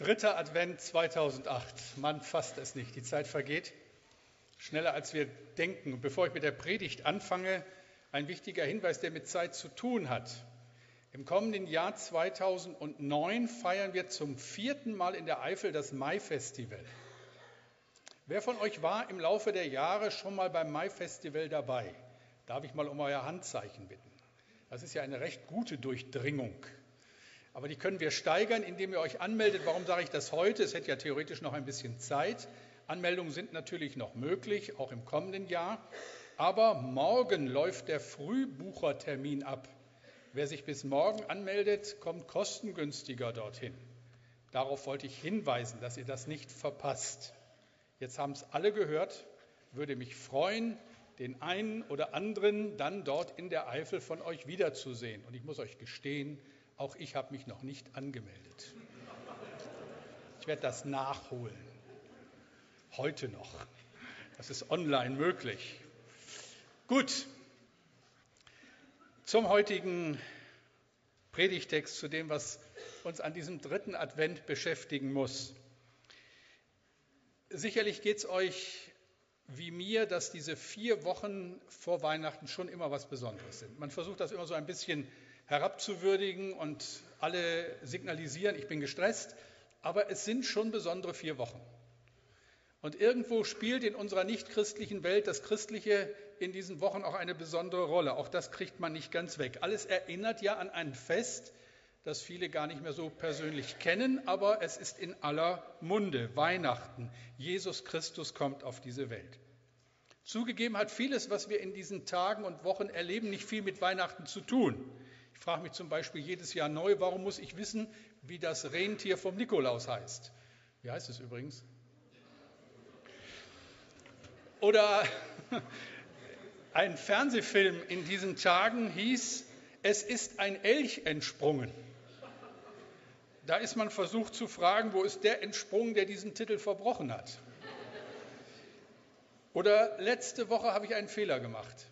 Dritter Advent 2008. Man fasst es nicht. Die Zeit vergeht schneller, als wir denken. Bevor ich mit der Predigt anfange, ein wichtiger Hinweis, der mit Zeit zu tun hat. Im kommenden Jahr 2009 feiern wir zum vierten Mal in der Eifel das Mai-Festival. Wer von euch war im Laufe der Jahre schon mal beim Mai-Festival dabei? Darf ich mal um euer Handzeichen bitten? Das ist ja eine recht gute Durchdringung. Aber die können wir steigern, indem ihr euch anmeldet. Warum sage ich das heute? Es hätte ja theoretisch noch ein bisschen Zeit. Anmeldungen sind natürlich noch möglich, auch im kommenden Jahr. Aber morgen läuft der Frühbuchertermin ab. Wer sich bis morgen anmeldet, kommt kostengünstiger dorthin. Darauf wollte ich hinweisen, dass ihr das nicht verpasst. Jetzt haben es alle gehört. Würde mich freuen, den einen oder anderen dann dort in der Eifel von euch wiederzusehen. Und ich muss euch gestehen, auch ich habe mich noch nicht angemeldet. Ich werde das nachholen. Heute noch. Das ist online möglich. Gut. Zum heutigen Predigtext, zu dem, was uns an diesem dritten Advent beschäftigen muss. Sicherlich geht es euch wie mir, dass diese vier Wochen vor Weihnachten schon immer was Besonderes sind. Man versucht das immer so ein bisschen herabzuwürdigen und alle signalisieren, ich bin gestresst, aber es sind schon besondere vier Wochen. Und irgendwo spielt in unserer nichtchristlichen Welt das Christliche in diesen Wochen auch eine besondere Rolle. Auch das kriegt man nicht ganz weg. Alles erinnert ja an ein Fest, das viele gar nicht mehr so persönlich kennen, aber es ist in aller Munde. Weihnachten. Jesus Christus kommt auf diese Welt. Zugegeben hat vieles, was wir in diesen Tagen und Wochen erleben, nicht viel mit Weihnachten zu tun. Ich frage mich zum Beispiel jedes Jahr neu, warum muss ich wissen, wie das Rentier vom Nikolaus heißt? Wie heißt es übrigens? Oder ein Fernsehfilm in diesen Tagen hieß, es ist ein Elch entsprungen. Da ist man versucht zu fragen, wo ist der entsprungen, der diesen Titel verbrochen hat? Oder letzte Woche habe ich einen Fehler gemacht.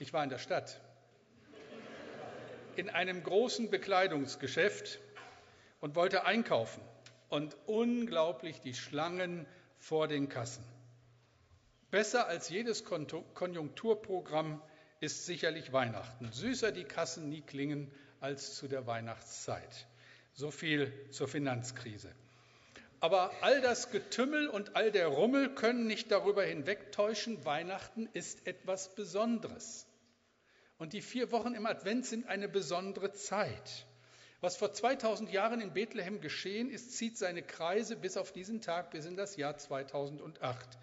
Ich war in der Stadt in einem großen Bekleidungsgeschäft und wollte einkaufen. Und unglaublich die Schlangen vor den Kassen. Besser als jedes Konjunkturprogramm ist sicherlich Weihnachten. Süßer die Kassen nie klingen als zu der Weihnachtszeit. So viel zur Finanzkrise. Aber all das Getümmel und all der Rummel können nicht darüber hinwegtäuschen, Weihnachten ist etwas Besonderes. Und die vier Wochen im Advent sind eine besondere Zeit. Was vor 2000 Jahren in Bethlehem geschehen ist, zieht seine Kreise bis auf diesen Tag, bis in das Jahr 2008.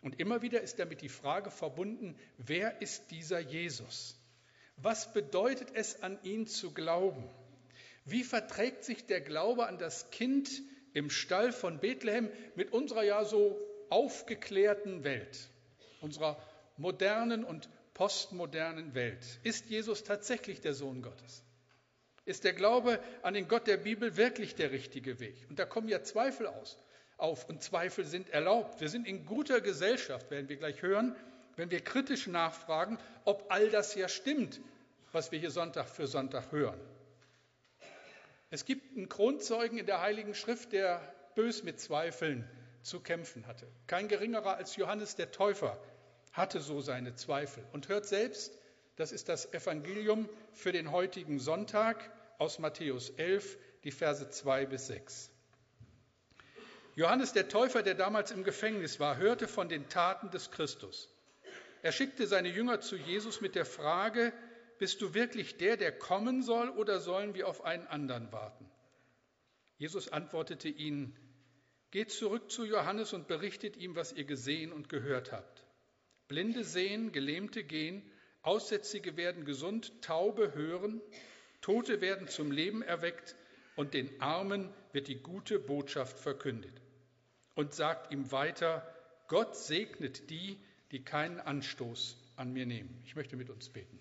Und immer wieder ist damit die Frage verbunden, wer ist dieser Jesus? Was bedeutet es, an ihn zu glauben? Wie verträgt sich der Glaube an das Kind im Stall von Bethlehem mit unserer ja so aufgeklärten Welt, unserer modernen und postmodernen Welt. Ist Jesus tatsächlich der Sohn Gottes? Ist der Glaube an den Gott der Bibel wirklich der richtige Weg? Und da kommen ja Zweifel aus, auf und Zweifel sind erlaubt. Wir sind in guter Gesellschaft, werden wir gleich hören, wenn wir kritisch nachfragen, ob all das ja stimmt, was wir hier Sonntag für Sonntag hören. Es gibt einen Kronzeugen in der Heiligen Schrift, der bös mit Zweifeln zu kämpfen hatte. Kein geringerer als Johannes der Täufer, hatte so seine Zweifel. Und hört selbst, das ist das Evangelium für den heutigen Sonntag aus Matthäus 11, die Verse 2 bis 6. Johannes der Täufer, der damals im Gefängnis war, hörte von den Taten des Christus. Er schickte seine Jünger zu Jesus mit der Frage, bist du wirklich der, der kommen soll, oder sollen wir auf einen anderen warten? Jesus antwortete ihnen, geht zurück zu Johannes und berichtet ihm, was ihr gesehen und gehört habt. Blinde sehen, Gelähmte gehen, Aussätzige werden gesund, Taube hören, Tote werden zum Leben erweckt und den Armen wird die gute Botschaft verkündet. Und sagt ihm weiter, Gott segnet die, die keinen Anstoß an mir nehmen. Ich möchte mit uns beten.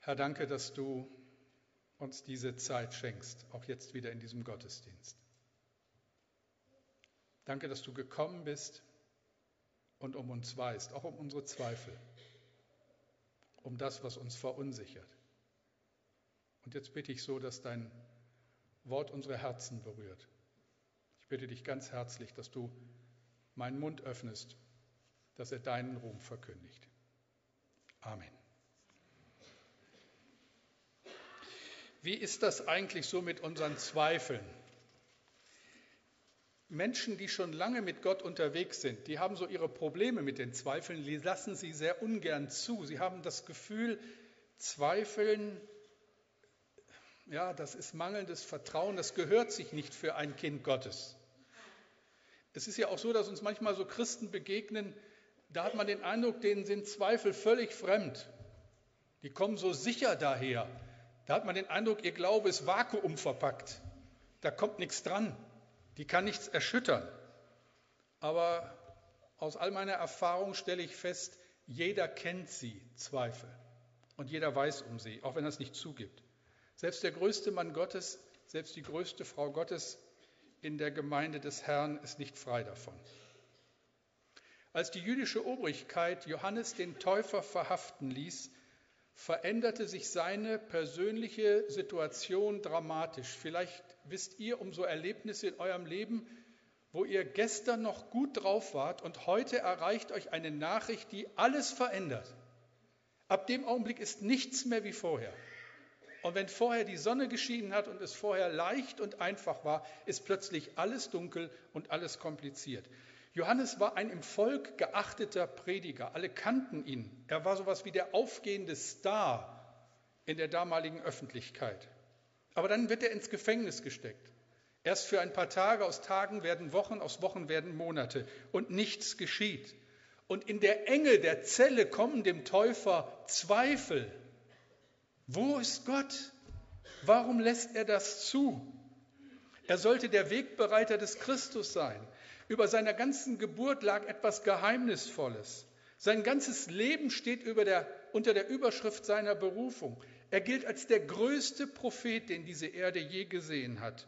Herr, danke, dass du uns diese Zeit schenkst, auch jetzt wieder in diesem Gottesdienst. Danke, dass du gekommen bist und um uns weißt, auch um unsere Zweifel, um das, was uns verunsichert. Und jetzt bitte ich so, dass dein Wort unsere Herzen berührt. Ich bitte dich ganz herzlich, dass du meinen Mund öffnest, dass er deinen Ruhm verkündigt. Amen. Wie ist das eigentlich so mit unseren Zweifeln? Menschen, die schon lange mit Gott unterwegs sind, die haben so ihre Probleme mit den Zweifeln, die lassen sie sehr ungern zu. Sie haben das Gefühl, Zweifeln, ja, das ist mangelndes Vertrauen, das gehört sich nicht für ein Kind Gottes. Es ist ja auch so, dass uns manchmal so Christen begegnen, da hat man den Eindruck, denen sind Zweifel völlig fremd. Die kommen so sicher daher. Da hat man den Eindruck, ihr Glaube ist vakuumverpackt. Da kommt nichts dran. Die kann nichts erschüttern. Aber aus all meiner Erfahrung stelle ich fest, jeder kennt sie, Zweifel. Und jeder weiß um sie, auch wenn er es nicht zugibt. Selbst der größte Mann Gottes, selbst die größte Frau Gottes in der Gemeinde des Herrn ist nicht frei davon. Als die jüdische Obrigkeit Johannes den Täufer verhaften ließ, veränderte sich seine persönliche Situation dramatisch. Vielleicht wisst ihr um so Erlebnisse in eurem Leben, wo ihr gestern noch gut drauf wart und heute erreicht euch eine Nachricht, die alles verändert. Ab dem Augenblick ist nichts mehr wie vorher. Und wenn vorher die Sonne geschienen hat und es vorher leicht und einfach war, ist plötzlich alles dunkel und alles kompliziert. Johannes war ein im Volk geachteter Prediger. Alle kannten ihn. Er war sowas wie der aufgehende Star in der damaligen Öffentlichkeit. Aber dann wird er ins Gefängnis gesteckt. Erst für ein paar Tage, aus Tagen werden Wochen, aus Wochen werden Monate und nichts geschieht. Und in der Enge der Zelle kommen dem Täufer Zweifel. Wo ist Gott? Warum lässt er das zu? Er sollte der Wegbereiter des Christus sein. Über seiner ganzen Geburt lag etwas Geheimnisvolles. Sein ganzes Leben steht der, unter der Überschrift seiner Berufung. Er gilt als der größte Prophet, den diese Erde je gesehen hat.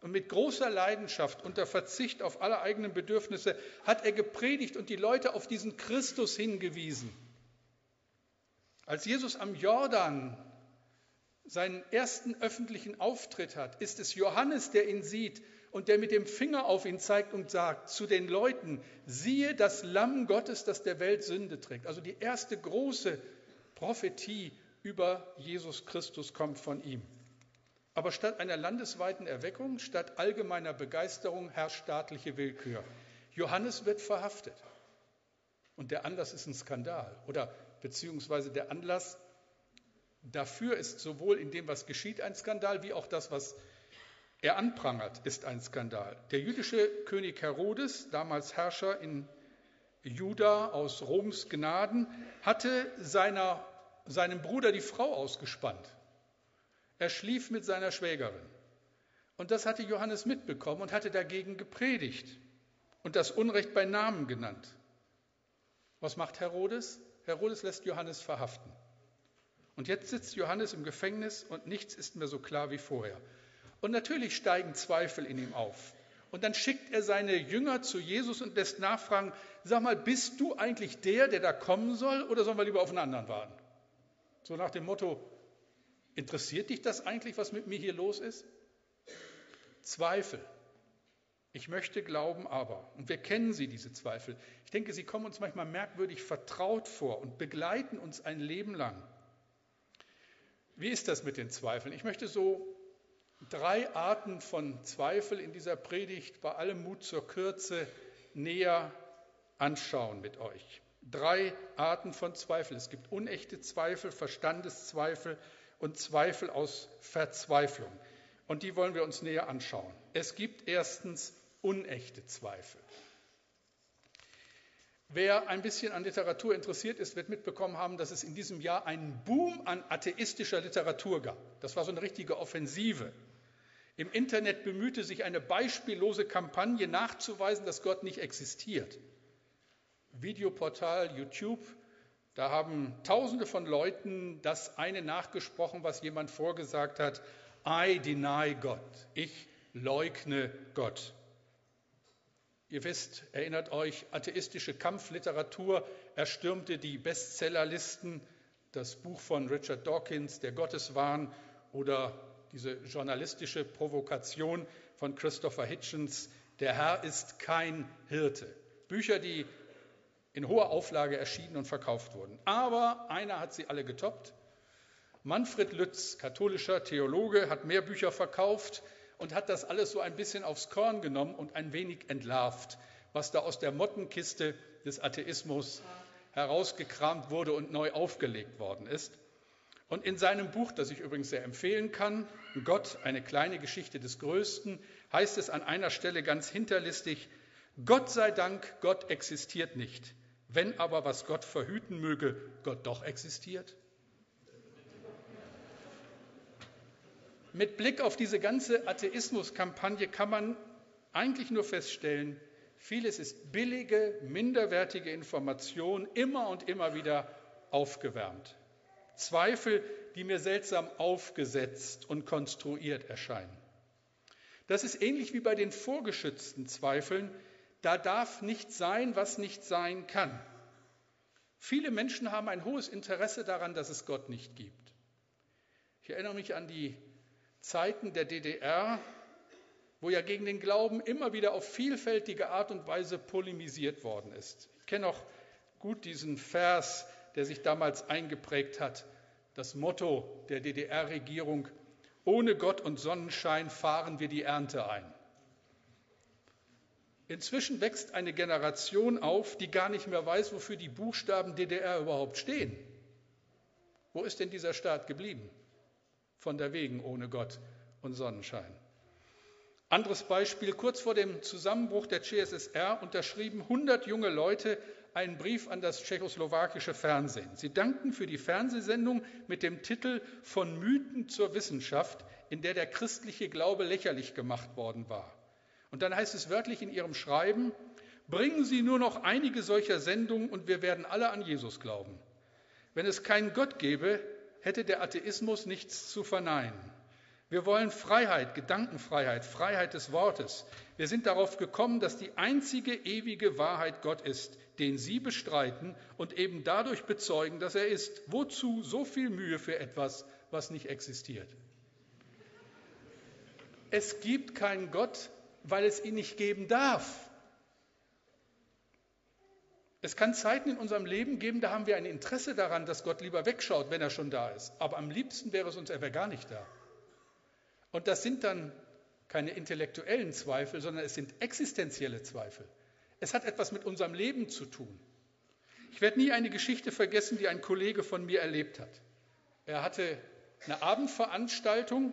Und mit großer Leidenschaft, unter Verzicht auf alle eigenen Bedürfnisse, hat er gepredigt und die Leute auf diesen Christus hingewiesen. Als Jesus am Jordan seinen ersten öffentlichen Auftritt hat, ist es Johannes, der ihn sieht und der mit dem Finger auf ihn zeigt und sagt zu den Leuten, siehe das Lamm Gottes, das der Welt Sünde trägt. Also die erste große Prophetie über Jesus Christus kommt von ihm. Aber statt einer landesweiten Erweckung, statt allgemeiner Begeisterung herrscht staatliche Willkür. Johannes wird verhaftet. Und der Anlass ist ein Skandal. Oder beziehungsweise der Anlass dafür ist sowohl in dem, was geschieht, ein Skandal, wie auch das, was er anprangert, ist ein Skandal. Der jüdische König Herodes, damals Herrscher in Juda aus Roms Gnaden, hatte seiner, seinem Bruder die Frau ausgespannt. Er schlief mit seiner Schwägerin. Und das hatte Johannes mitbekommen und hatte dagegen gepredigt und das Unrecht bei Namen genannt. Was macht Herodes? Herodes lässt Johannes verhaften. Und jetzt sitzt Johannes im Gefängnis und nichts ist mehr so klar wie vorher. Und natürlich steigen Zweifel in ihm auf. Und dann schickt er seine Jünger zu Jesus und lässt nachfragen, sag mal, bist du eigentlich der, der da kommen soll, oder sollen wir lieber auf einen anderen warten? So nach dem Motto, interessiert dich das eigentlich, was mit mir hier los ist? Zweifel. Ich möchte glauben aber, und wir kennen sie, diese Zweifel. Ich denke, sie kommen uns manchmal merkwürdig vertraut vor und begleiten uns ein Leben lang. Wie ist das mit den Zweifeln? Ich möchte so drei Arten von Zweifel in dieser Predigt bei allem Mut zur Kürze näher anschauen mit euch. Drei Arten von Zweifel. Es gibt unechte Zweifel, Verstandeszweifel und Zweifel aus Verzweiflung. Und die wollen wir uns näher anschauen. Es gibt erstens unechte Zweifel. Wer ein bisschen an Literatur interessiert ist, wird mitbekommen haben, dass es in diesem Jahr einen Boom an atheistischer Literatur gab. Das war so eine richtige Offensive. Im Internet bemühte sich eine beispiellose Kampagne nachzuweisen, dass Gott nicht existiert. Videoportal YouTube, da haben Tausende von Leuten das eine nachgesprochen, was jemand vorgesagt hat. I deny God. Ich leugne Gott. Ihr wisst, erinnert euch, atheistische Kampfliteratur erstürmte die Bestsellerlisten. Das Buch von Richard Dawkins, Der Gotteswahn oder diese journalistische Provokation von Christopher Hitchens, Der Herr ist kein Hirte. Bücher, die in hoher Auflage erschienen und verkauft wurden. Aber einer hat sie alle getoppt. Manfred Lütz, katholischer Theologe, hat mehr Bücher verkauft und hat das alles so ein bisschen aufs Korn genommen und ein wenig entlarvt, was da aus der Mottenkiste des Atheismus herausgekramt wurde und neu aufgelegt worden ist. Und in seinem Buch, das ich übrigens sehr empfehlen kann, Gott, eine kleine Geschichte des Größten, heißt es an einer Stelle ganz hinterlistig, Gott sei Dank, Gott existiert nicht. Wenn aber, was Gott verhüten möge, Gott doch existiert. Mit Blick auf diese ganze Atheismuskampagne kann man eigentlich nur feststellen, vieles ist billige, minderwertige Information, immer und immer wieder aufgewärmt. Zweifel, die mir seltsam aufgesetzt und konstruiert erscheinen. Das ist ähnlich wie bei den vorgeschützten Zweifeln. Da darf nicht sein, was nicht sein kann. Viele Menschen haben ein hohes Interesse daran, dass es Gott nicht gibt. Ich erinnere mich an die Zeiten der DDR, wo ja gegen den Glauben immer wieder auf vielfältige Art und Weise polemisiert worden ist. Ich kenne auch gut diesen Vers, der sich damals eingeprägt hat, das Motto der DDR-Regierung, ohne Gott und Sonnenschein fahren wir die Ernte ein. Inzwischen wächst eine Generation auf, die gar nicht mehr weiß, wofür die Buchstaben DDR überhaupt stehen. Wo ist denn dieser Staat geblieben? von der Wegen ohne Gott und Sonnenschein. Anderes Beispiel, kurz vor dem Zusammenbruch der CSSR unterschrieben 100 junge Leute einen Brief an das tschechoslowakische Fernsehen. Sie dankten für die Fernsehsendung mit dem Titel Von Mythen zur Wissenschaft, in der der christliche Glaube lächerlich gemacht worden war. Und dann heißt es wörtlich in ihrem Schreiben, bringen Sie nur noch einige solcher Sendungen und wir werden alle an Jesus glauben. Wenn es keinen Gott gäbe, hätte der Atheismus nichts zu verneinen. Wir wollen Freiheit, Gedankenfreiheit, Freiheit des Wortes. Wir sind darauf gekommen, dass die einzige ewige Wahrheit Gott ist, den Sie bestreiten und eben dadurch bezeugen, dass er ist. Wozu so viel Mühe für etwas, was nicht existiert? Es gibt keinen Gott, weil es ihn nicht geben darf. Es kann Zeiten in unserem Leben geben, da haben wir ein Interesse daran, dass Gott lieber wegschaut, wenn er schon da ist. Aber am liebsten wäre es uns, er wäre gar nicht da. Und das sind dann keine intellektuellen Zweifel, sondern es sind existenzielle Zweifel. Es hat etwas mit unserem Leben zu tun. Ich werde nie eine Geschichte vergessen, die ein Kollege von mir erlebt hat. Er hatte eine Abendveranstaltung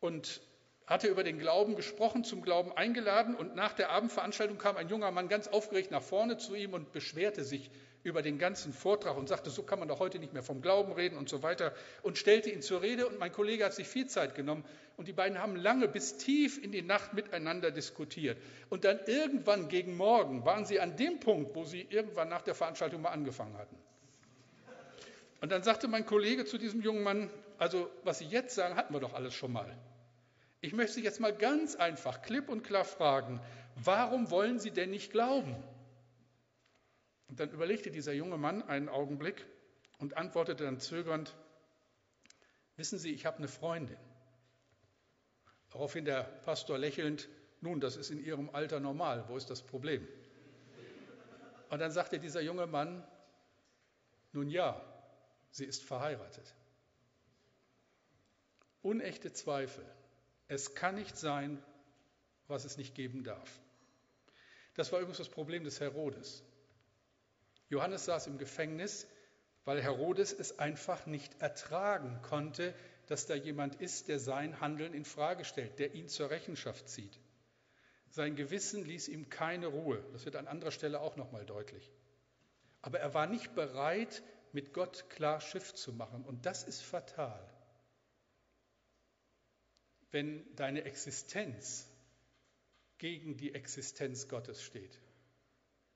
und hatte über den Glauben gesprochen, zum Glauben eingeladen und nach der Abendveranstaltung kam ein junger Mann ganz aufgeregt nach vorne zu ihm und beschwerte sich über den ganzen Vortrag und sagte, so kann man doch heute nicht mehr vom Glauben reden und so weiter und stellte ihn zur Rede und mein Kollege hat sich viel Zeit genommen und die beiden haben lange bis tief in die Nacht miteinander diskutiert und dann irgendwann gegen Morgen waren sie an dem Punkt, wo sie irgendwann nach der Veranstaltung mal angefangen hatten. Und dann sagte mein Kollege zu diesem jungen Mann, also was Sie jetzt sagen, hatten wir doch alles schon mal. Ich möchte Sie jetzt mal ganz einfach, klipp und klar fragen, warum wollen Sie denn nicht glauben? Und dann überlegte dieser junge Mann einen Augenblick und antwortete dann zögernd, wissen Sie, ich habe eine Freundin. Daraufhin der Pastor lächelnd, nun, das ist in Ihrem Alter normal, wo ist das Problem? Und dann sagte dieser junge Mann, nun ja, sie ist verheiratet. Unechte Zweifel es kann nicht sein, was es nicht geben darf. Das war übrigens das Problem des Herodes. Johannes saß im Gefängnis, weil Herodes es einfach nicht ertragen konnte, dass da jemand ist, der sein Handeln in Frage stellt, der ihn zur Rechenschaft zieht. Sein Gewissen ließ ihm keine Ruhe. Das wird an anderer Stelle auch noch mal deutlich. Aber er war nicht bereit, mit Gott klar Schiff zu machen. Und das ist fatal wenn deine Existenz gegen die Existenz Gottes steht.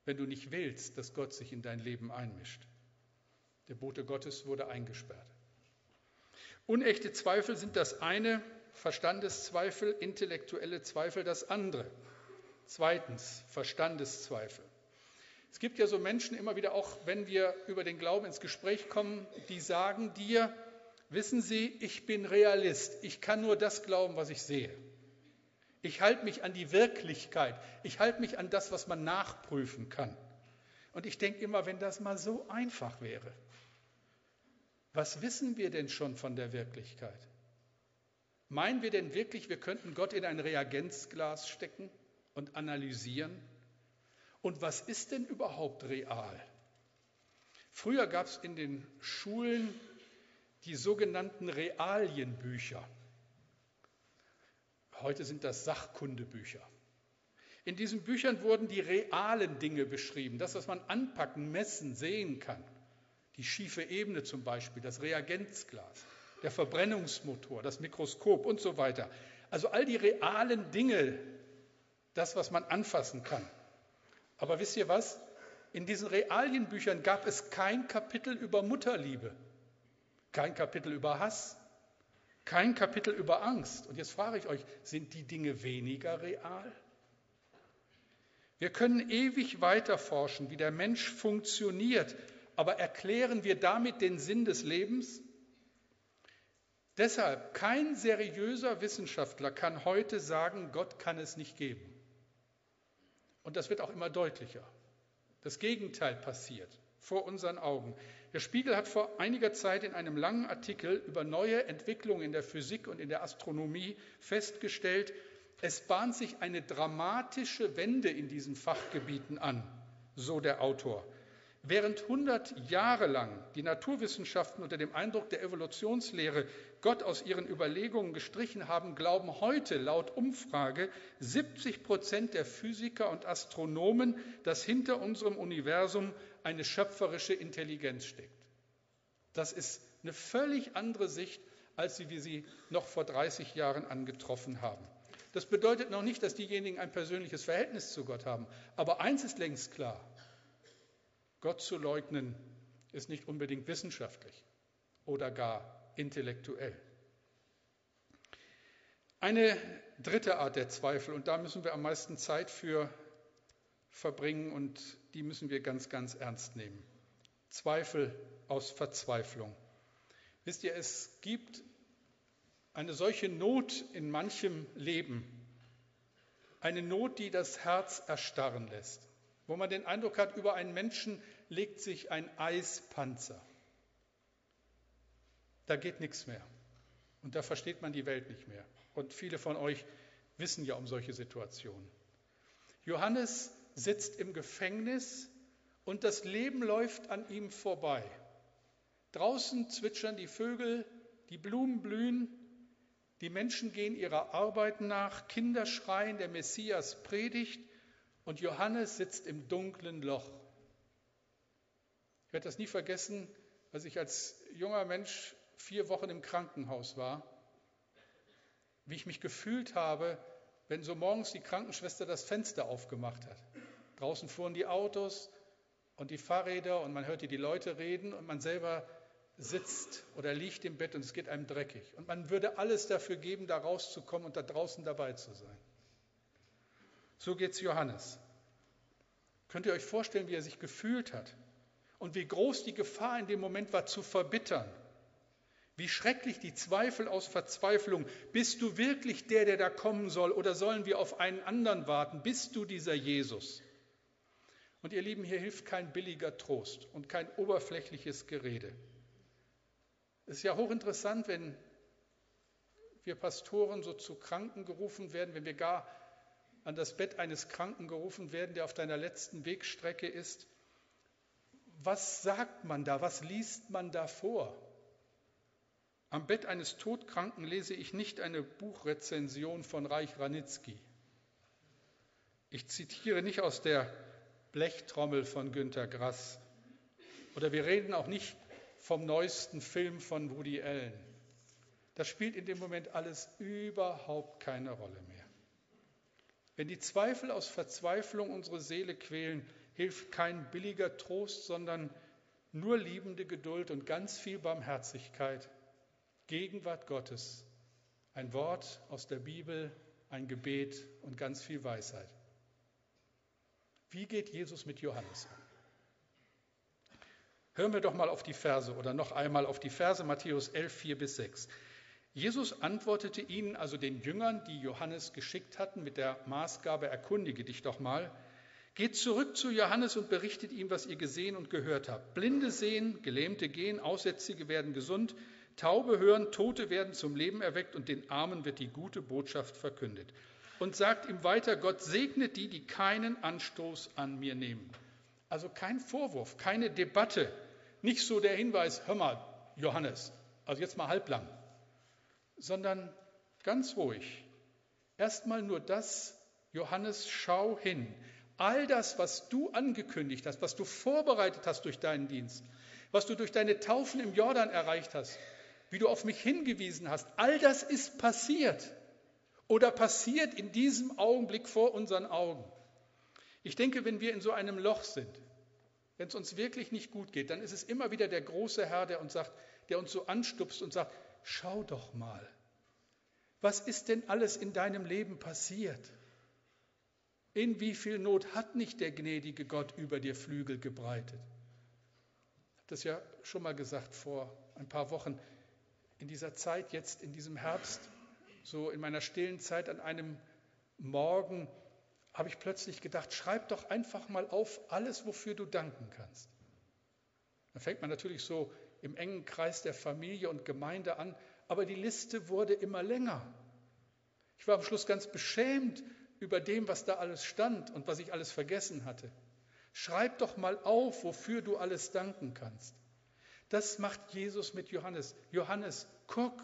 Wenn du nicht willst, dass Gott sich in dein Leben einmischt. Der Bote Gottes wurde eingesperrt. Unechte Zweifel sind das eine, Verstandeszweifel, intellektuelle Zweifel das andere. Zweitens, Verstandeszweifel. Es gibt ja so Menschen immer wieder, auch wenn wir über den Glauben ins Gespräch kommen, die sagen dir, Wissen Sie, ich bin Realist. Ich kann nur das glauben, was ich sehe. Ich halte mich an die Wirklichkeit. Ich halte mich an das, was man nachprüfen kann. Und ich denke immer, wenn das mal so einfach wäre. Was wissen wir denn schon von der Wirklichkeit? Meinen wir denn wirklich, wir könnten Gott in ein Reagenzglas stecken und analysieren? Und was ist denn überhaupt real? Früher gab es in den Schulen die sogenannten Realienbücher. Heute sind das Sachkundebücher. In diesen Büchern wurden die realen Dinge beschrieben, das, was man anpacken, messen, sehen kann. Die schiefe Ebene zum Beispiel, das Reagenzglas, der Verbrennungsmotor, das Mikroskop und so weiter. Also all die realen Dinge, das, was man anfassen kann. Aber wisst ihr was? In diesen Realienbüchern gab es kein Kapitel über Mutterliebe, kein Kapitel über Hass, kein Kapitel über Angst. Und jetzt frage ich euch, sind die Dinge weniger real? Wir können ewig weiter forschen, wie der Mensch funktioniert, aber erklären wir damit den Sinn des Lebens? Deshalb, kein seriöser Wissenschaftler kann heute sagen, Gott kann es nicht geben. Und das wird auch immer deutlicher. Das Gegenteil passiert vor unseren Augen. Der Spiegel hat vor einiger Zeit in einem langen Artikel über neue Entwicklungen in der Physik und in der Astronomie festgestellt, es bahnt sich eine dramatische Wende in diesen Fachgebieten an, so der Autor. Während 100 Jahre lang die Naturwissenschaften unter dem Eindruck der Evolutionslehre Gott aus ihren Überlegungen gestrichen haben, glauben heute laut Umfrage 70 Prozent der Physiker und Astronomen, dass hinter unserem Universum eine schöpferische Intelligenz steckt. Das ist eine völlig andere Sicht, als wir sie noch vor 30 Jahren angetroffen haben. Das bedeutet noch nicht, dass diejenigen ein persönliches Verhältnis zu Gott haben. Aber eins ist längst klar. Gott zu leugnen ist nicht unbedingt wissenschaftlich oder gar intellektuell. Eine dritte Art der Zweifel, und da müssen wir am meisten Zeit für verbringen und die müssen wir ganz, ganz ernst nehmen. Zweifel aus Verzweiflung. Wisst ihr, es gibt eine solche Not in manchem Leben, eine Not, die das Herz erstarren lässt, wo man den Eindruck hat, über einen Menschen legt sich ein Eispanzer. Da geht nichts mehr. Und da versteht man die Welt nicht mehr. Und viele von euch wissen ja um solche Situationen. Johannes sitzt im Gefängnis und das Leben läuft an ihm vorbei. Draußen zwitschern die Vögel, die Blumen blühen, die Menschen gehen ihrer Arbeit nach, Kinder schreien, der Messias predigt und Johannes sitzt im dunklen Loch. Ich werde das nie vergessen, als ich als junger Mensch vier Wochen im Krankenhaus war, wie ich mich gefühlt habe, wenn so morgens die Krankenschwester das Fenster aufgemacht hat. Draußen fuhren die Autos und die Fahrräder und man hörte die Leute reden und man selber sitzt oder liegt im Bett und es geht einem dreckig. Und man würde alles dafür geben, da rauszukommen und da draußen dabei zu sein. So geht es Johannes. Könnt ihr euch vorstellen, wie er sich gefühlt hat und wie groß die Gefahr in dem Moment war, zu verbittern? Wie schrecklich die Zweifel aus Verzweiflung. Bist du wirklich der, der da kommen soll, oder sollen wir auf einen anderen warten? Bist du dieser Jesus? Und ihr Lieben, hier hilft kein billiger Trost und kein oberflächliches Gerede. Es ist ja hochinteressant, wenn wir Pastoren so zu Kranken gerufen werden, wenn wir gar an das Bett eines Kranken gerufen werden, der auf deiner letzten Wegstrecke ist. Was sagt man da? Was liest man da vor? Am Bett eines Todkranken lese ich nicht eine Buchrezension von Reich Ranitzky. Ich zitiere nicht aus der Blechtrommel von Günter Grass. Oder wir reden auch nicht vom neuesten Film von Woody Allen. Das spielt in dem Moment alles überhaupt keine Rolle mehr. Wenn die Zweifel aus Verzweiflung unsere Seele quälen, hilft kein billiger Trost, sondern nur liebende Geduld und ganz viel Barmherzigkeit, Gegenwart Gottes, ein Wort aus der Bibel, ein Gebet und ganz viel Weisheit. Wie geht Jesus mit Johannes um? Hören wir doch mal auf die Verse oder noch einmal auf die Verse Matthäus 11, 4 bis 6. Jesus antwortete ihnen, also den Jüngern, die Johannes geschickt hatten, mit der Maßgabe, erkundige dich doch mal. Geht zurück zu Johannes und berichtet ihm, was ihr gesehen und gehört habt. Blinde sehen, Gelähmte gehen, Aussätzige werden gesund, Taube hören, Tote werden zum Leben erweckt und den Armen wird die gute Botschaft verkündet. Und sagt ihm weiter, Gott segnet die, die keinen Anstoß an mir nehmen. Also kein Vorwurf, keine Debatte, nicht so der Hinweis, hör mal, Johannes, also jetzt mal halblang, sondern ganz ruhig. Erstmal nur das, Johannes, schau hin. All das, was du angekündigt hast, was du vorbereitet hast durch deinen Dienst, was du durch deine Taufen im Jordan erreicht hast, wie du auf mich hingewiesen hast, all das ist passiert oder passiert in diesem Augenblick vor unseren Augen. Ich denke, wenn wir in so einem Loch sind, wenn es uns wirklich nicht gut geht, dann ist es immer wieder der große Herr, der uns sagt, der uns so anstupst und sagt, schau doch mal, was ist denn alles in deinem Leben passiert? In wie viel Not hat nicht der gnädige Gott über dir Flügel gebreitet? Ich habe das ja schon mal gesagt vor ein paar Wochen. In dieser Zeit, jetzt in diesem Herbst, so in meiner stillen Zeit an einem Morgen, habe ich plötzlich gedacht, schreib doch einfach mal auf alles, wofür du danken kannst. Da fängt man natürlich so im engen Kreis der Familie und Gemeinde an, aber die Liste wurde immer länger. Ich war am Schluss ganz beschämt über dem, was da alles stand und was ich alles vergessen hatte. Schreib doch mal auf, wofür du alles danken kannst. Das macht Jesus mit Johannes. Johannes, guck,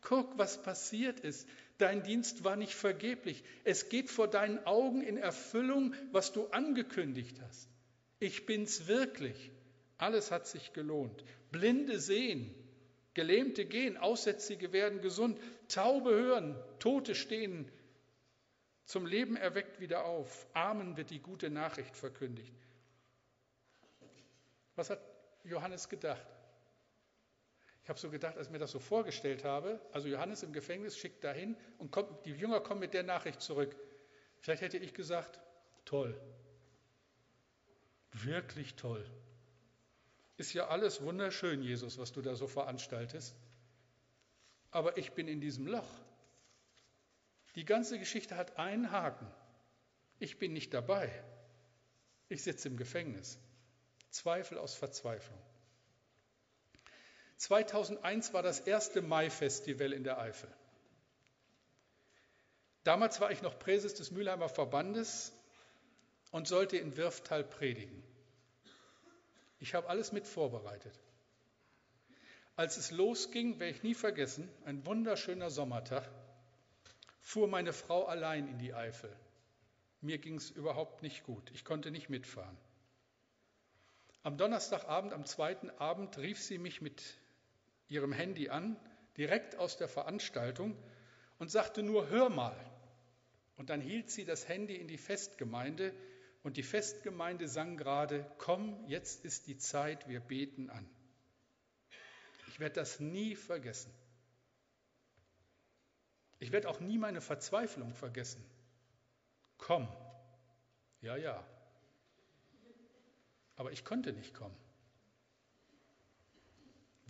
guck, was passiert ist. Dein Dienst war nicht vergeblich. Es geht vor deinen Augen in Erfüllung, was du angekündigt hast. Ich bin's wirklich. Alles hat sich gelohnt. Blinde sehen, Gelähmte gehen, Aussätzige werden gesund, Taube hören, Tote stehen zum Leben erweckt wieder auf. Armen wird die gute Nachricht verkündigt. Was hat Johannes gedacht? Ich habe so gedacht, als ich mir das so vorgestellt habe, also Johannes im Gefängnis schickt dahin und kommt, die Jünger kommen mit der Nachricht zurück. Vielleicht hätte ich gesagt, toll, wirklich toll. Ist ja alles wunderschön, Jesus, was du da so veranstaltest. Aber ich bin in diesem Loch. Die ganze Geschichte hat einen Haken. Ich bin nicht dabei. Ich sitze im Gefängnis. Zweifel aus Verzweiflung. 2001 war das erste Mai-Festival in der Eifel. Damals war ich noch Präses des Mülheimer Verbandes und sollte in Wirftal predigen. Ich habe alles mit vorbereitet. Als es losging, werde ich nie vergessen, ein wunderschöner Sommertag, fuhr meine Frau allein in die Eifel. Mir ging es überhaupt nicht gut. Ich konnte nicht mitfahren. Am Donnerstagabend, am zweiten Abend, rief sie mich mit ihrem Handy an, direkt aus der Veranstaltung, und sagte nur, hör mal. Und dann hielt sie das Handy in die Festgemeinde und die Festgemeinde sang gerade, komm, jetzt ist die Zeit, wir beten an. Ich werde das nie vergessen. Ich werde auch nie meine Verzweiflung vergessen. Komm. Ja, ja. Aber ich konnte nicht kommen.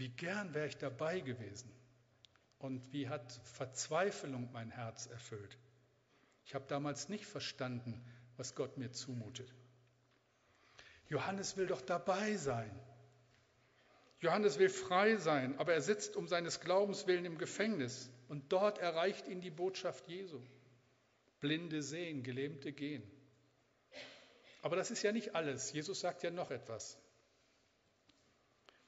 Wie gern wäre ich dabei gewesen. Und wie hat Verzweiflung mein Herz erfüllt. Ich habe damals nicht verstanden, was Gott mir zumutet. Johannes will doch dabei sein. Johannes will frei sein, aber er sitzt um seines Glaubens willen im Gefängnis. Und dort erreicht ihn die Botschaft Jesu. Blinde sehen, Gelähmte gehen. Aber das ist ja nicht alles. Jesus sagt ja noch etwas.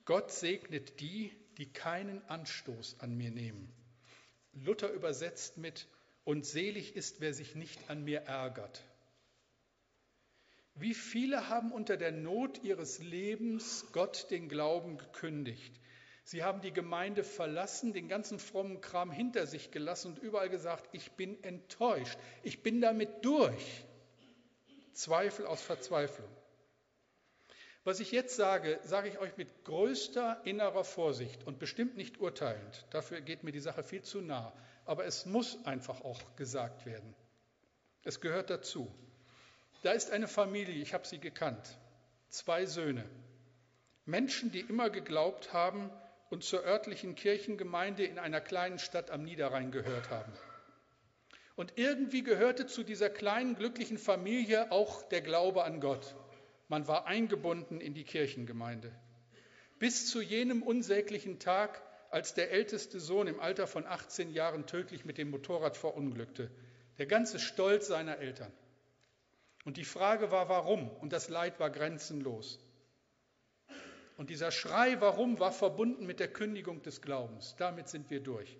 Gott segnet die, die keinen Anstoß an mir nehmen. Luther übersetzt mit, und selig ist, wer sich nicht an mir ärgert. Wie viele haben unter der Not ihres Lebens Gott den Glauben gekündigt? Sie haben die Gemeinde verlassen, den ganzen frommen Kram hinter sich gelassen und überall gesagt, ich bin enttäuscht, ich bin damit durch. Zweifel aus Verzweiflung. Was ich jetzt sage, sage ich euch mit größter innerer Vorsicht und bestimmt nicht urteilend. Dafür geht mir die Sache viel zu nah. Aber es muss einfach auch gesagt werden. Es gehört dazu. Da ist eine Familie, ich habe sie gekannt, zwei Söhne. Menschen, die immer geglaubt haben und zur örtlichen Kirchengemeinde in einer kleinen Stadt am Niederrhein gehört haben. Und irgendwie gehörte zu dieser kleinen glücklichen Familie auch der Glaube an Gott. Man war eingebunden in die Kirchengemeinde. Bis zu jenem unsäglichen Tag, als der älteste Sohn im Alter von 18 Jahren tödlich mit dem Motorrad verunglückte. Der ganze Stolz seiner Eltern. Und die Frage war, warum? Und das Leid war grenzenlos. Und dieser Schrei, warum, war verbunden mit der Kündigung des Glaubens. Damit sind wir durch.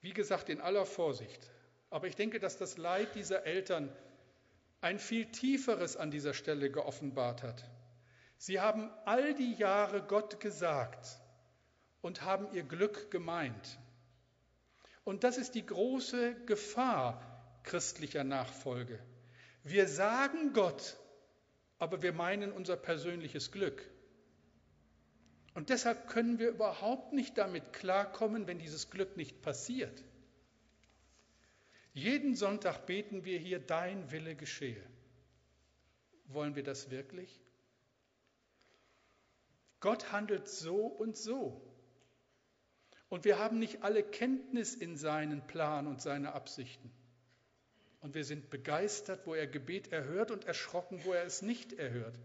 Wie gesagt, in aller Vorsicht. Aber ich denke, dass das Leid dieser Eltern ein viel tieferes an dieser Stelle geoffenbart hat. Sie haben all die Jahre Gott gesagt und haben ihr Glück gemeint. Und das ist die große Gefahr christlicher Nachfolge. Wir sagen Gott, aber wir meinen unser persönliches Glück. Und deshalb können wir überhaupt nicht damit klarkommen, wenn dieses Glück nicht passiert. Jeden Sonntag beten wir hier, dein Wille geschehe. Wollen wir das wirklich? Gott handelt so und so. Und wir haben nicht alle Kenntnis in seinen Plan und seine Absichten. Und wir sind begeistert, wo er Gebet erhört und erschrocken, wo er es nicht erhört.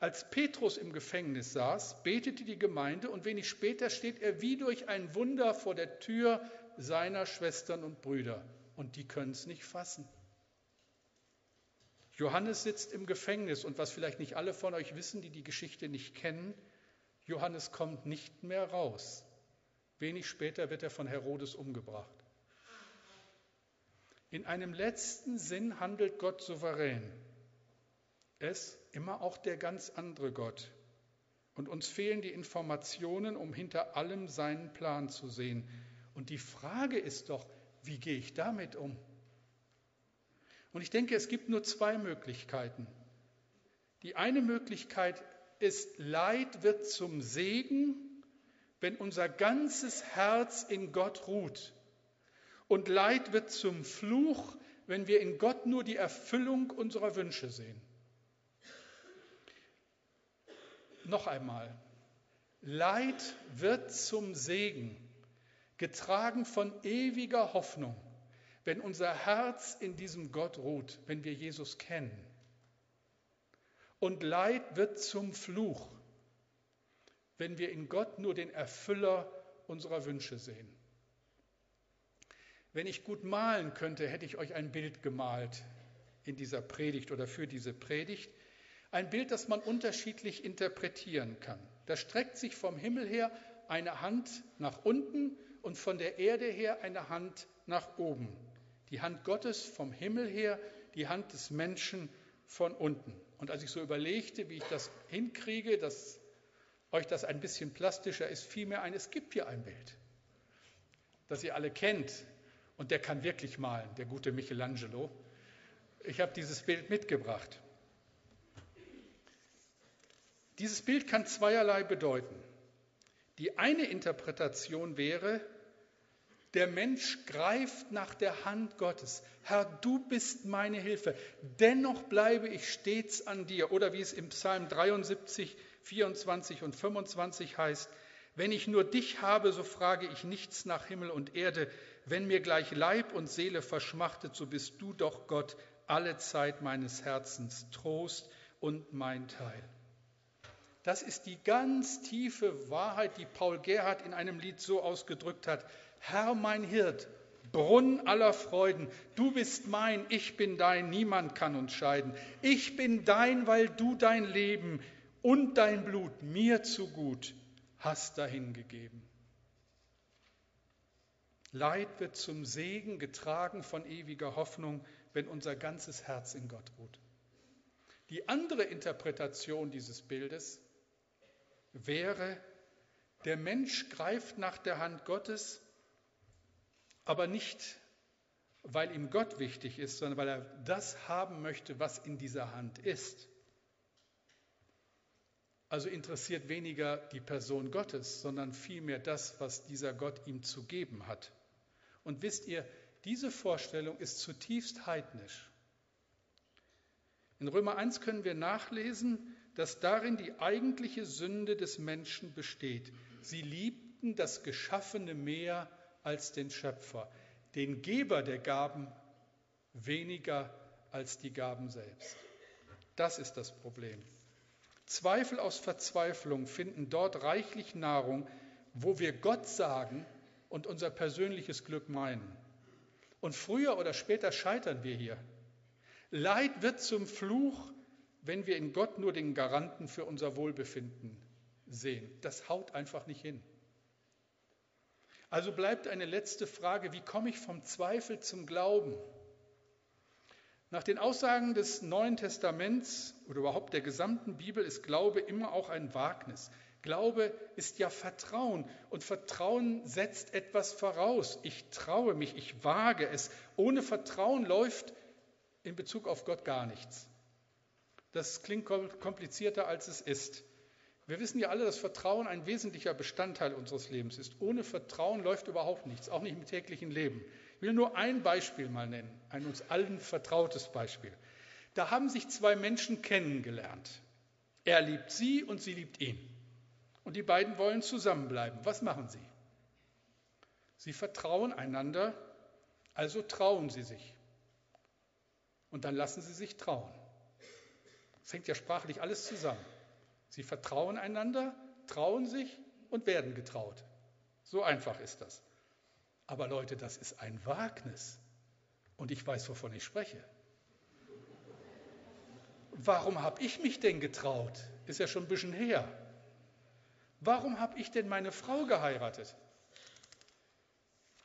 Als Petrus im Gefängnis saß, betete die Gemeinde und wenig später steht er wie durch ein Wunder vor der Tür seiner Schwestern und Brüder. Und die können es nicht fassen. Johannes sitzt im Gefängnis und was vielleicht nicht alle von euch wissen, die die Geschichte nicht kennen, Johannes kommt nicht mehr raus. Wenig später wird er von Herodes umgebracht. In einem letzten Sinn handelt Gott souverän. Es immer auch der ganz andere Gott. Und uns fehlen die Informationen, um hinter allem seinen Plan zu sehen. Und die Frage ist doch, wie gehe ich damit um? Und ich denke, es gibt nur zwei Möglichkeiten. Die eine Möglichkeit ist, Leid wird zum Segen, wenn unser ganzes Herz in Gott ruht. Und Leid wird zum Fluch, wenn wir in Gott nur die Erfüllung unserer Wünsche sehen. Noch einmal, Leid wird zum Segen, getragen von ewiger Hoffnung wenn unser Herz in diesem Gott ruht, wenn wir Jesus kennen. Und Leid wird zum Fluch, wenn wir in Gott nur den Erfüller unserer Wünsche sehen. Wenn ich gut malen könnte, hätte ich euch ein Bild gemalt in dieser Predigt oder für diese Predigt. Ein Bild, das man unterschiedlich interpretieren kann. Da streckt sich vom Himmel her eine Hand nach unten und von der Erde her eine Hand nach oben. Die Hand Gottes vom Himmel her, die Hand des Menschen von unten. Und als ich so überlegte, wie ich das hinkriege, dass euch das ein bisschen plastischer ist, fiel mir ein, es gibt hier ein Bild, das ihr alle kennt. Und der kann wirklich malen, der gute Michelangelo. Ich habe dieses Bild mitgebracht. Dieses Bild kann zweierlei bedeuten. Die eine Interpretation wäre, der Mensch greift nach der Hand Gottes. Herr, du bist meine Hilfe. Dennoch bleibe ich stets an dir. Oder wie es im Psalm 73, 24 und 25 heißt, wenn ich nur dich habe, so frage ich nichts nach Himmel und Erde. Wenn mir gleich Leib und Seele verschmachtet, so bist du doch Gott alle Zeit meines Herzens, Trost und mein Teil. Das ist die ganz tiefe Wahrheit, die Paul Gerhard in einem Lied so ausgedrückt hat. Herr mein Hirt, Brunn aller Freuden, du bist mein, ich bin dein, niemand kann uns scheiden. Ich bin dein, weil du dein Leben und dein Blut mir zu gut hast dahingegeben. Leid wird zum Segen getragen von ewiger Hoffnung, wenn unser ganzes Herz in Gott ruht. Die andere Interpretation dieses Bildes wäre, der Mensch greift nach der Hand Gottes aber nicht, weil ihm Gott wichtig ist, sondern weil er das haben möchte, was in dieser Hand ist. Also interessiert weniger die Person Gottes, sondern vielmehr das, was dieser Gott ihm zu geben hat. Und wisst ihr, diese Vorstellung ist zutiefst heidnisch. In Römer 1 können wir nachlesen, dass darin die eigentliche Sünde des Menschen besteht. Sie liebten das Geschaffene mehr als den Schöpfer, den Geber der Gaben weniger als die Gaben selbst. Das ist das Problem. Zweifel aus Verzweiflung finden dort reichlich Nahrung, wo wir Gott sagen und unser persönliches Glück meinen. Und früher oder später scheitern wir hier. Leid wird zum Fluch, wenn wir in Gott nur den Garanten für unser Wohlbefinden sehen. Das haut einfach nicht hin. Also bleibt eine letzte Frage, wie komme ich vom Zweifel zum Glauben? Nach den Aussagen des Neuen Testaments oder überhaupt der gesamten Bibel ist Glaube immer auch ein Wagnis. Glaube ist ja Vertrauen und Vertrauen setzt etwas voraus. Ich traue mich, ich wage es. Ohne Vertrauen läuft in Bezug auf Gott gar nichts. Das klingt komplizierter, als es ist. Wir wissen ja alle, dass Vertrauen ein wesentlicher Bestandteil unseres Lebens ist. Ohne Vertrauen läuft überhaupt nichts, auch nicht im täglichen Leben. Ich will nur ein Beispiel mal nennen, ein uns allen vertrautes Beispiel. Da haben sich zwei Menschen kennengelernt. Er liebt sie und sie liebt ihn. Und die beiden wollen zusammenbleiben. Was machen sie? Sie vertrauen einander, also trauen sie sich. Und dann lassen sie sich trauen. Das hängt ja sprachlich alles zusammen. Sie vertrauen einander, trauen sich und werden getraut. So einfach ist das. Aber Leute, das ist ein Wagnis. Und ich weiß, wovon ich spreche. Warum habe ich mich denn getraut? Ist ja schon ein bisschen her. Warum habe ich denn meine Frau geheiratet?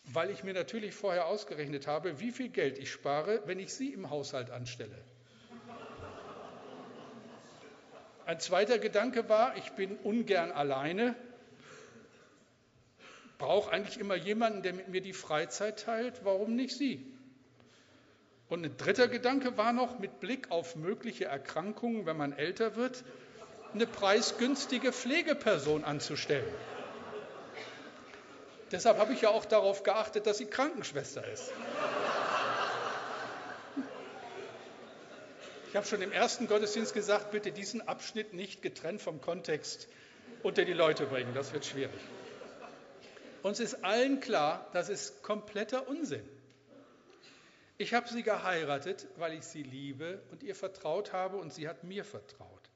Weil ich mir natürlich vorher ausgerechnet habe, wie viel Geld ich spare, wenn ich sie im Haushalt anstelle. Ein zweiter Gedanke war, ich bin ungern alleine brauche eigentlich immer jemanden, der mit mir die Freizeit teilt. Warum nicht Sie? Und ein dritter Gedanke war noch, mit Blick auf mögliche Erkrankungen, wenn man älter wird, eine preisgünstige Pflegeperson anzustellen. Deshalb habe ich ja auch darauf geachtet, dass sie Krankenschwester ist. Ich habe schon im ersten Gottesdienst gesagt, bitte diesen Abschnitt nicht getrennt vom Kontext unter die Leute bringen. Das wird schwierig. Uns ist allen klar, das ist kompletter Unsinn. Ich habe sie geheiratet, weil ich sie liebe und ihr vertraut habe und sie hat mir vertraut.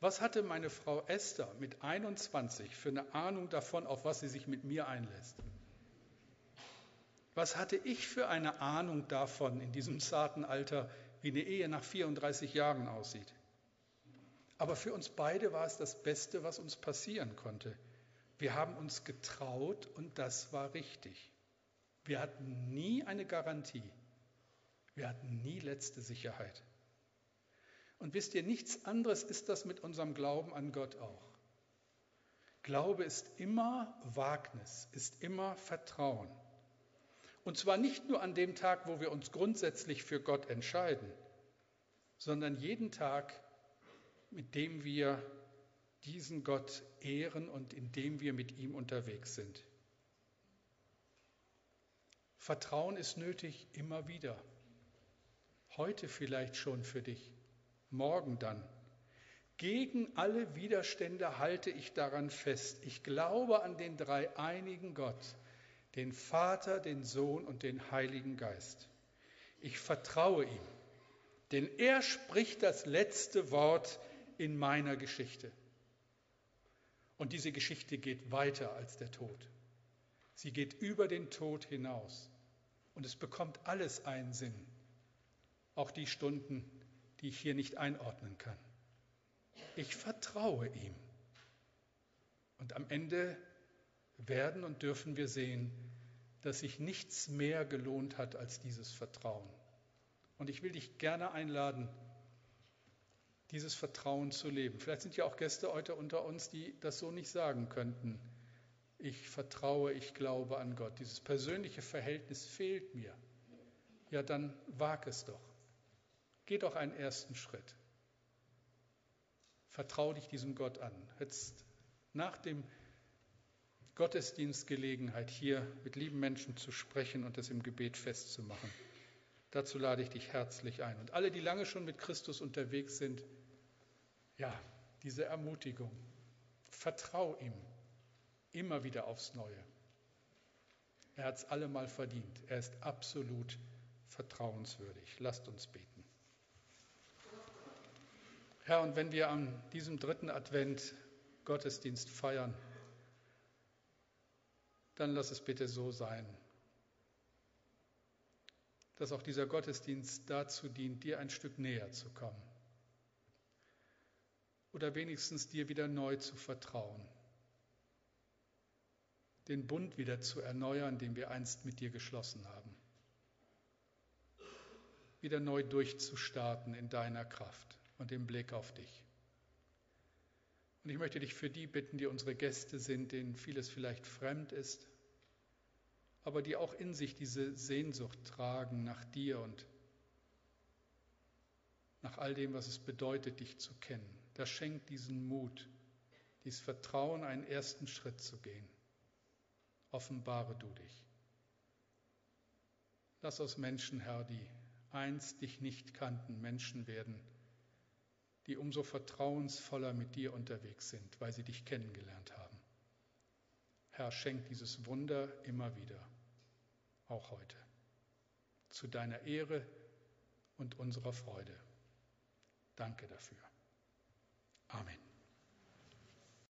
Was hatte meine Frau Esther mit 21 für eine Ahnung davon, auf was sie sich mit mir einlässt? Was hatte ich für eine Ahnung davon in diesem zarten Alter, wie eine Ehe nach 34 Jahren aussieht? Aber für uns beide war es das Beste, was uns passieren konnte. Wir haben uns getraut und das war richtig. Wir hatten nie eine Garantie. Wir hatten nie letzte Sicherheit. Und wisst ihr, nichts anderes ist das mit unserem Glauben an Gott auch. Glaube ist immer Wagnis, ist immer Vertrauen. Und zwar nicht nur an dem Tag, wo wir uns grundsätzlich für Gott entscheiden, sondern jeden Tag, mit dem wir diesen Gott ehren und indem wir mit ihm unterwegs sind. Vertrauen ist nötig immer wieder. Heute vielleicht schon für dich, morgen dann. Gegen alle Widerstände halte ich daran fest. Ich glaube an den dreieinigen Gott, den Vater, den Sohn und den Heiligen Geist. Ich vertraue ihm, denn er spricht das letzte Wort in meiner Geschichte. Und diese Geschichte geht weiter als der Tod. Sie geht über den Tod hinaus. Und es bekommt alles einen Sinn. Auch die Stunden, die ich hier nicht einordnen kann. Ich vertraue ihm. Und am Ende werden und dürfen wir sehen, dass sich nichts mehr gelohnt hat als dieses Vertrauen. Und ich will dich gerne einladen, dieses Vertrauen zu leben. Vielleicht sind ja auch Gäste heute unter uns, die das so nicht sagen könnten. Ich vertraue, ich glaube an Gott. Dieses persönliche Verhältnis fehlt mir. Ja, dann wag es doch. Geh doch einen ersten Schritt. Vertrau dich diesem Gott an. Jetzt nach dem Gottesdienst Gelegenheit, hier mit lieben Menschen zu sprechen und es im Gebet festzumachen. Dazu lade ich dich herzlich ein. Und alle, die lange schon mit Christus unterwegs sind, ja, diese Ermutigung. Vertrau ihm immer wieder aufs Neue. Er hat es allemal verdient. Er ist absolut vertrauenswürdig. Lasst uns beten. Herr, und wenn wir an diesem dritten Advent Gottesdienst feiern, dann lass es bitte so sein, dass auch dieser Gottesdienst dazu dient, dir ein Stück näher zu kommen. Oder wenigstens dir wieder neu zu vertrauen. Den Bund wieder zu erneuern, den wir einst mit dir geschlossen haben. Wieder neu durchzustarten in deiner Kraft und im Blick auf dich. Und ich möchte dich für die bitten, die unsere Gäste sind, denen vieles vielleicht fremd ist, aber die auch in sich diese Sehnsucht tragen nach dir und nach all dem, was es bedeutet, dich zu kennen. Das schenkt diesen Mut, dieses Vertrauen, einen ersten Schritt zu gehen. Offenbare du dich. Lass aus Menschen, Herr, die einst dich nicht kannten, Menschen werden, die umso vertrauensvoller mit dir unterwegs sind, weil sie dich kennengelernt haben. Herr, schenk dieses Wunder immer wieder, auch heute, zu deiner Ehre und unserer Freude. Danke dafür. Amen.